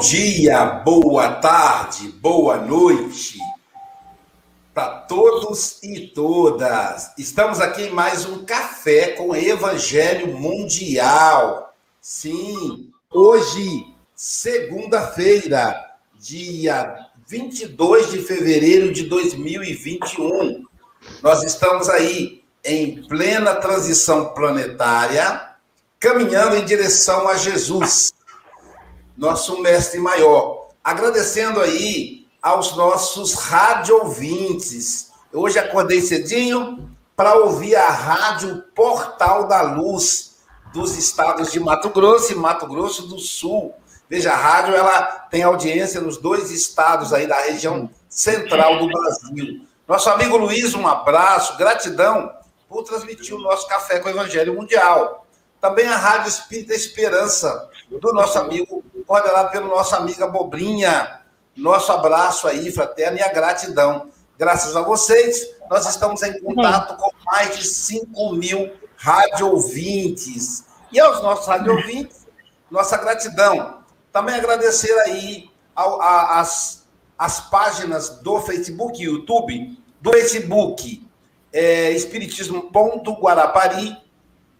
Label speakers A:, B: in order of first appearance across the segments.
A: Dia, boa tarde, boa noite para todos e todas. Estamos aqui em mais um café com Evangelho Mundial. Sim, hoje, segunda-feira, dia 22 de fevereiro de 2021. Nós estamos aí em plena transição planetária, caminhando em direção a Jesus, nosso mestre maior. Agradecendo aí aos nossos rádio ouvintes. Hoje acordei cedinho para ouvir a rádio Portal da Luz dos estados de Mato Grosso e Mato Grosso do Sul. Veja, a rádio ela tem audiência nos dois estados aí da região central do Brasil. Nosso amigo Luiz, um abraço, gratidão por transmitir o nosso Café com o Evangelho Mundial. Também a Rádio Espírita Esperança, do nosso amigo, coordenado pelo nosso amigo Bobrinha. Nosso abraço aí, fraterno, e a gratidão. Graças a vocês, nós estamos em contato com mais de 5 mil rádio ouvintes. E aos nossos rádio ouvintes, nossa gratidão. Também agradecer aí ao, a, as, as páginas do Facebook e YouTube, do Facebook, é, Espiritismo.guarapari,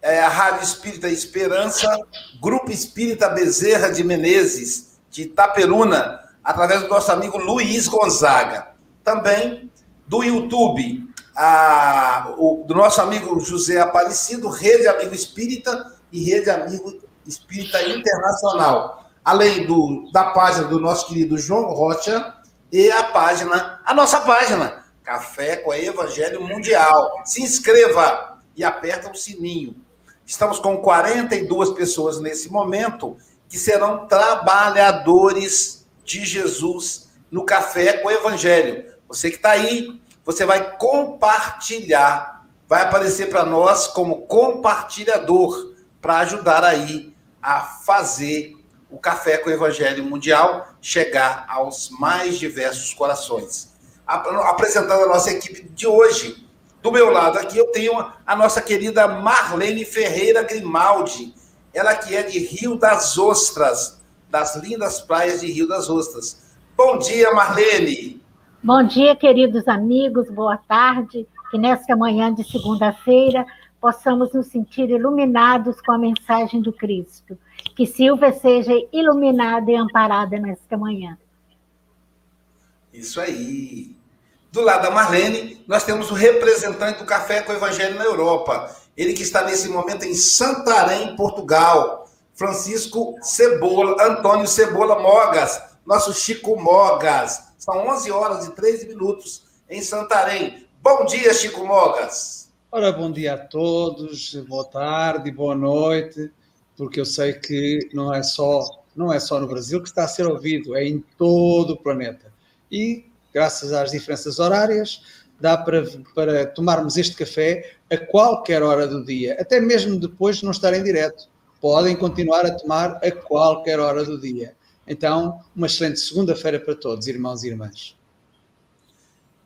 A: é, a Rádio Espírita Esperança, Grupo Espírita Bezerra de Menezes, de Itaperuna, através do nosso amigo Luiz Gonzaga. Também do YouTube, a, o, do nosso amigo José Aparecido, Rede Amigo Espírita e Rede Amigo Espírita Internacional. Além do, da página do nosso querido João Rocha e a página, a nossa página, Café com Evangelho Mundial. Se inscreva e aperta o sininho. Estamos com 42 pessoas nesse momento que serão trabalhadores de Jesus no Café com Evangelho. Você que está aí, você vai compartilhar, vai aparecer para nós como compartilhador para ajudar aí a fazer o Café com o Evangelho Mundial chegar aos mais diversos corações apresentando a nossa equipe de hoje. Do meu lado aqui eu tenho a nossa querida Marlene Ferreira Grimaldi, ela que é de Rio das Ostras, das lindas praias de Rio das Ostras. Bom dia, Marlene.
B: Bom dia, queridos amigos, boa tarde. Que nesta manhã de segunda-feira possamos nos sentir iluminados com a mensagem do Cristo. Que Silvia seja iluminada e amparada nesta manhã.
A: Isso aí. Do lado da Marlene, nós temos o representante do Café com o Evangelho na Europa. Ele que está nesse momento em Santarém, Portugal. Francisco Cebola, Antônio Cebola Mogas, nosso Chico Mogas. São 11 horas e 13 minutos em Santarém. Bom dia, Chico Mogas.
C: Ora, bom dia a todos, boa tarde, boa noite, porque eu sei que não é só, não é só no Brasil que está a ser ouvido, é em todo o planeta. E graças às diferenças horárias, dá para, para tomarmos este café a qualquer hora do dia, até mesmo depois de não estar em direto. Podem continuar a tomar a qualquer hora do dia. Então, uma excelente segunda-feira para todos, irmãos e irmãs.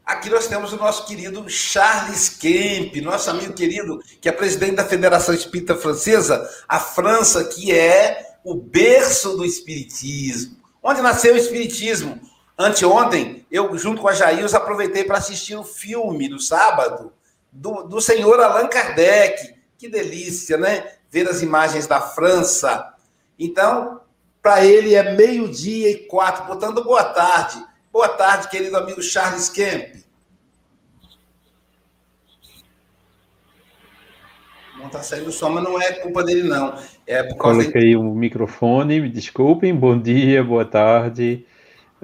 A: Aqui nós temos o nosso querido Charles Kemp, nosso amigo querido, que é presidente da Federação Espírita Francesa, a França, que é o berço do Espiritismo. Onde nasceu o Espiritismo? Anteontem, eu, junto com a Jails, aproveitei para assistir o filme do sábado do, do senhor Allan Kardec. Que delícia, né? Ver as imagens da França. Então, para ele é meio-dia e quatro. Portanto, boa tarde. Boa tarde, querido amigo Charles Kemp. Não está saindo som, mas não é culpa dele, não. É
D: por causa Coloquei o microfone, me desculpem. Bom dia, boa tarde.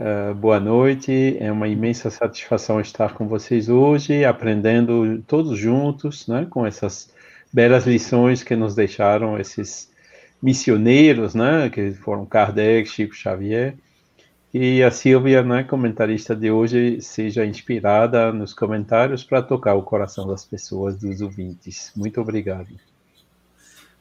D: Uh, boa noite, é uma imensa satisfação estar com vocês hoje, aprendendo todos juntos, né, com essas belas lições que nos deixaram esses missioneiros, né, que foram Kardec, Chico Xavier, e a Silvia, né, comentarista de hoje, seja inspirada nos comentários para tocar o coração das pessoas, dos ouvintes. Muito obrigado.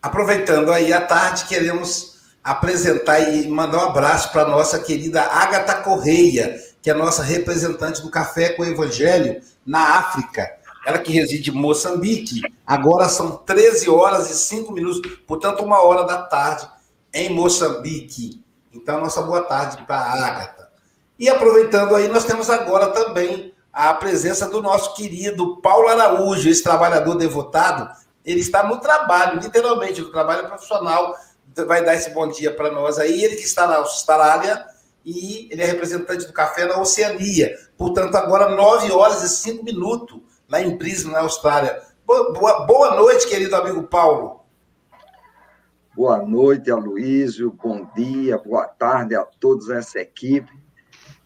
A: Aproveitando aí a tarde, queremos apresentar e mandar um abraço para a nossa querida Agatha Correia, que é nossa representante do Café com o Evangelho na África. Ela que reside em Moçambique. Agora são 13 horas e 5 minutos, portanto, uma hora da tarde em Moçambique. Então, nossa boa tarde para a Agatha. E aproveitando aí, nós temos agora também a presença do nosso querido Paulo Araújo, esse trabalhador devotado. Ele está no trabalho, literalmente, no trabalho profissional. Vai dar esse bom dia para nós aí. Ele que está na Austrália e ele é representante do café na Oceania. Portanto, agora 9 horas e 5 minutos lá em Brisbane, na Austrália. Boa, boa noite, querido amigo Paulo.
E: Boa noite, Aloysio. Bom dia, boa tarde a todos essa equipe.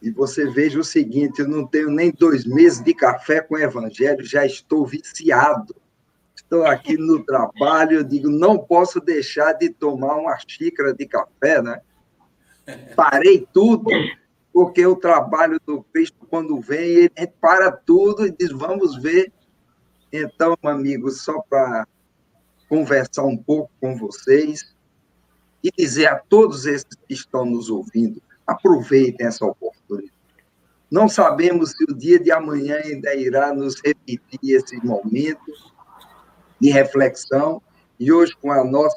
E: E você veja o seguinte: eu não tenho nem dois meses de café com o Evangelho, já estou viciado. Estou aqui no trabalho, eu digo, não posso deixar de tomar uma xícara de café, né? Parei tudo, porque o trabalho do Cristo, quando vem, ele para tudo e diz: vamos ver. Então, amigos, só para conversar um pouco com vocês e dizer a todos esses que estão nos ouvindo: aproveitem essa oportunidade. Não sabemos se o dia de amanhã ainda irá nos repetir esse momento de reflexão, e hoje, com a nossa